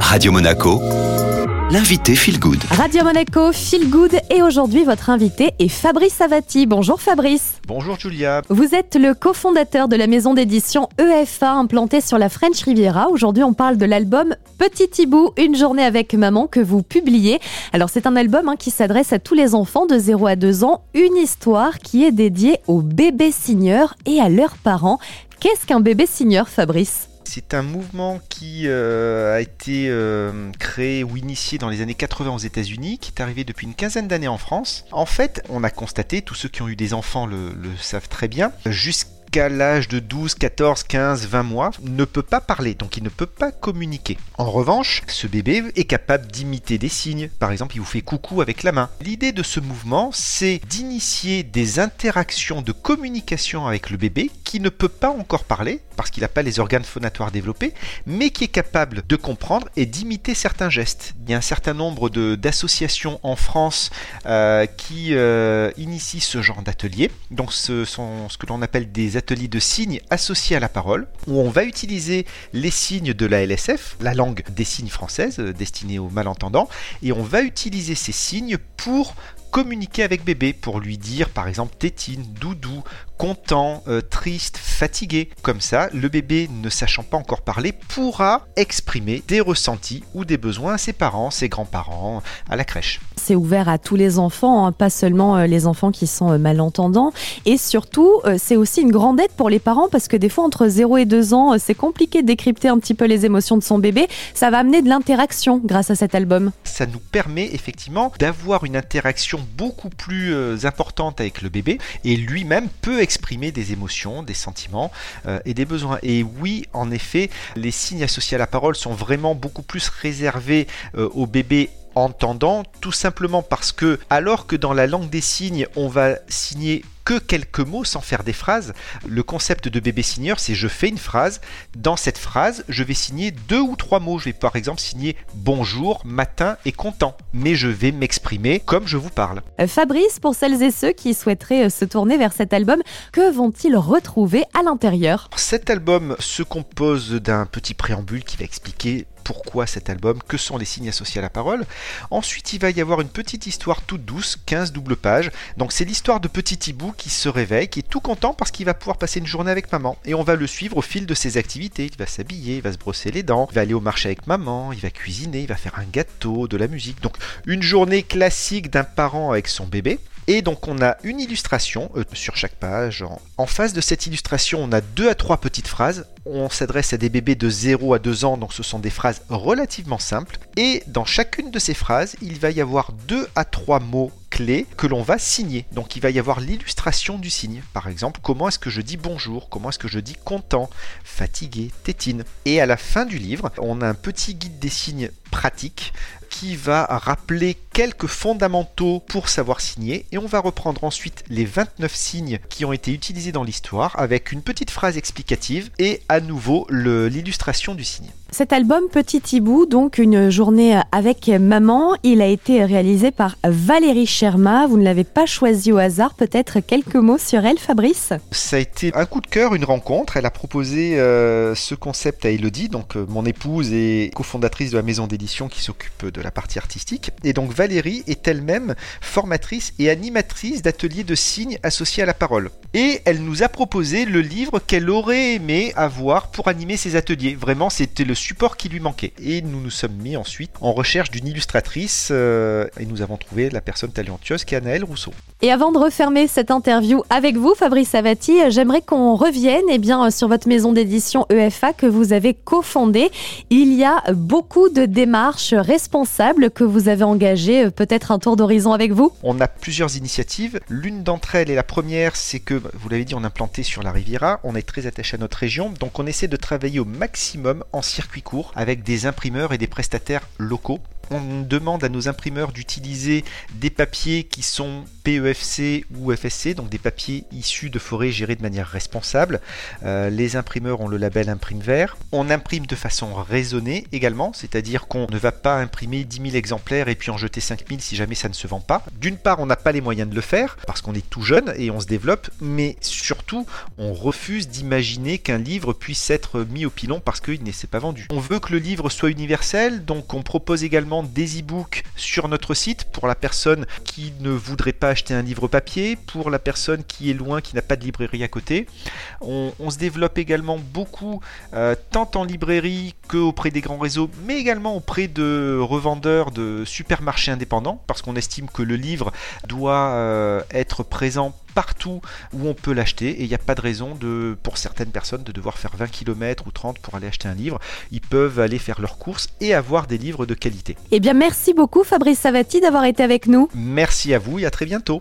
Radio Monaco, l'invité Feel Good. Radio Monaco, Feel Good et aujourd'hui votre invité est Fabrice Savati. Bonjour Fabrice. Bonjour Julia. Vous êtes le cofondateur de la maison d'édition EFA implantée sur la French Riviera. Aujourd'hui on parle de l'album Petit Hibou, une journée avec maman que vous publiez. Alors c'est un album hein, qui s'adresse à tous les enfants de 0 à 2 ans, une histoire qui est dédiée aux bébés signeurs et à leurs parents. Qu'est-ce qu'un bébé signeur Fabrice? C'est un mouvement qui euh, a été euh, créé ou initié dans les années 80 aux États-Unis, qui est arrivé depuis une quinzaine d'années en France. En fait, on a constaté, tous ceux qui ont eu des enfants le, le savent très bien, jusqu'à à l'âge de 12, 14, 15, 20 mois, ne peut pas parler, donc il ne peut pas communiquer. En revanche, ce bébé est capable d'imiter des signes. Par exemple, il vous fait coucou avec la main. L'idée de ce mouvement, c'est d'initier des interactions de communication avec le bébé qui ne peut pas encore parler, parce qu'il n'a pas les organes phonatoires développés, mais qui est capable de comprendre et d'imiter certains gestes. Il y a un certain nombre d'associations en France euh, qui euh, initient ce genre d'ateliers. Donc ce sont ce que l'on appelle des ateliers de signes associés à la parole, où on va utiliser les signes de la LSF, la langue des signes française euh, destinée aux malentendants, et on va utiliser ces signes pour communiquer avec bébé pour lui dire par exemple tétine, doudou, content, euh, triste, fatigué. Comme ça, le bébé, ne sachant pas encore parler, pourra exprimer des ressentis ou des besoins à ses parents, ses grands-parents, à la crèche. C'est ouvert à tous les enfants, hein, pas seulement euh, les enfants qui sont euh, malentendants. Et surtout, c'est aussi une grande aide pour les parents parce que des fois, entre 0 et 2 ans, c'est compliqué de décrypter un petit peu les émotions de son bébé. Ça va amener de l'interaction grâce à cet album. Ça nous permet effectivement d'avoir une interaction beaucoup plus importante avec le bébé et lui-même peut exprimer des émotions, des sentiments euh, et des besoins. Et oui, en effet, les signes associés à la parole sont vraiment beaucoup plus réservés euh, aux bébés entendants, tout simplement parce que alors que dans la langue des signes, on va signer que quelques mots sans faire des phrases. Le concept de bébé signeur, c'est je fais une phrase. Dans cette phrase, je vais signer deux ou trois mots. Je vais par exemple signer bonjour, matin et content. Mais je vais m'exprimer comme je vous parle. Euh, Fabrice, pour celles et ceux qui souhaiteraient euh, se tourner vers cet album, que vont-ils retrouver à l'intérieur? Cet album se compose d'un petit préambule qui va expliquer pourquoi cet album, que sont les signes associés à la parole. Ensuite, il va y avoir une petite histoire toute douce, 15 doubles pages. Donc c'est l'histoire de Petit Hibou qui se réveille, qui est tout content parce qu'il va pouvoir passer une journée avec maman. Et on va le suivre au fil de ses activités. Il va s'habiller, il va se brosser les dents, il va aller au marché avec maman, il va cuisiner, il va faire un gâteau, de la musique. Donc une journée classique d'un parent avec son bébé. Et donc on a une illustration euh, sur chaque page. En, face de cette illustration, on a deux à trois petites phrases. On s'adresse à des bébés de 0 à 2 ans, donc ce sont des phrases relativement simples. Et dans chacune de ces phrases, il va y avoir deux à trois mots clés que l'on va signer. Donc il va y avoir l'illustration du signe. Par exemple, comment est-ce que je dis bonjour? Comment est-ce que je dis content? Fatigué? Tétine? Et à la fin du livre, on a un petit guide des signes pratiques qui va rappeler quelques fondamentaux pour savoir signer et on va reprendre ensuite les 29 signes qui ont été utilisés dans l'histoire avec une petite phrase explicative et à nouveau l'illustration du signe. Cet album Petit Hibou, donc une journée avec maman, il a été réalisé par Valérie Sherma. Vous ne l'avez pas choisi au hasard, peut-être quelques mots sur elle, Fabrice? Ça a été un coup de cœur, une rencontre. Elle a proposé euh, ce concept à Elodie, donc euh, mon épouse et cofondatrice de la maison d'édition qui s'occupe de la partie artistique. Et donc Valérie est elle-même formatrice et animatrice d'ateliers de signes associés à la parole. Et elle nous a proposé le livre qu'elle aurait aimé avoir pour animer ses ateliers. Vraiment, c'était le support qui lui manquait. Et nous nous sommes mis ensuite en recherche d'une illustratrice euh, et nous avons trouvé la personne talentueuse qui est Anaëlle Rousseau. Et avant de refermer cette interview avec vous, Fabrice Savati, j'aimerais qu'on revienne eh bien, sur votre maison d'édition EFA que vous avez cofondée. Il y a beaucoup de démarches responsables que vous avez engagées. Peut-être un tour d'horizon avec vous? On a plusieurs initiatives. L'une d'entre elles et la première, c'est que, vous l'avez dit, on a implanté sur la Riviera. On est très attaché à notre région. Donc on essaie de travailler au maximum en circuit court avec des imprimeurs et des prestataires locaux On demande à nos imprimeurs d'utiliser des papiers qui sont PEFC ou FSC, donc des papiers issus de forêts gérées de manière responsable. Euh, les imprimeurs ont le label Imprime Vert. On imprime de façon raisonnée également, c'est-à-dire qu'on ne va pas imprimer 10 000 exemplaires et puis en jeter 5 000 si jamais ça ne se vend pas. D'une part, on n'a pas les moyens de le faire parce qu'on est tout jeune et on se développe, mais surtout, on refuse d'imaginer qu'un livre puisse être mis au pilon parce qu'il ne s'est pas vendu. On veut que le livre soit universel, donc on propose également des e-books sur notre site pour la personne qui ne voudrait pas acheter un livre papier, pour la personne qui est loin, qui n'a pas de librairie à côté. On, se développe également beaucoup, euh, tant en librairie qu'auprès des grands réseaux, mais également auprès de revendeurs de supermarchés indépendants, parce qu'on estime que le livre doit euh, être présent partout où on peut l'acheter et il n'y a pas de raison de, pour certaines personnes de devoir faire 20 km ou 30 pour aller acheter un livre. Ils peuvent aller faire leurs courses et avoir des livres de qualité. Eh bien merci beaucoup Fabrice Savati d'avoir été avec nous. Merci à vous et à très bientôt.